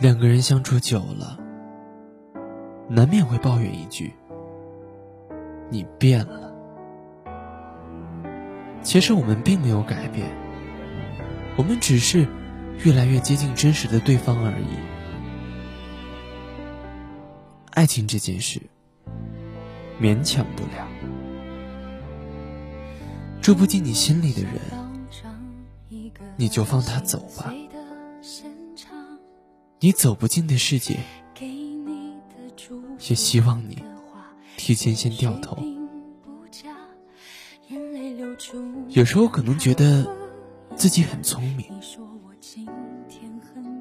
两个人相处久了，难免会抱怨一句：“你变了。”其实我们并没有改变，我们只是越来越接近真实的对方而已。爱情这件事，勉强不了。住不进你心里的人，你就放他走吧。你走不进的世界，也希望你提前先掉头。有时候可能觉得自己很聪明，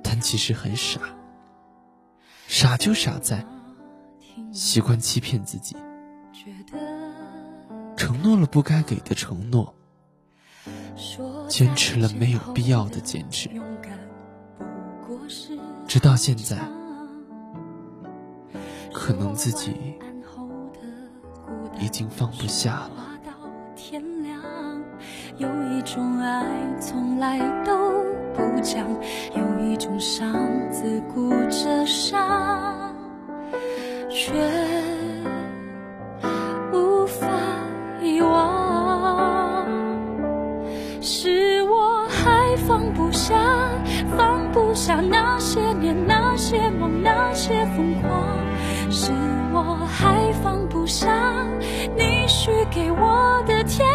但其实很傻。傻就傻在习惯欺骗自己，承诺了不该给的承诺，坚持了没有必要的坚持。直到现在，可能自己已经放不下了。有一种爱从来都不讲，有一种伤自顾着伤，却放不下，放不下那些年。那些梦，那些疯狂，是我还放不下你许给我的天。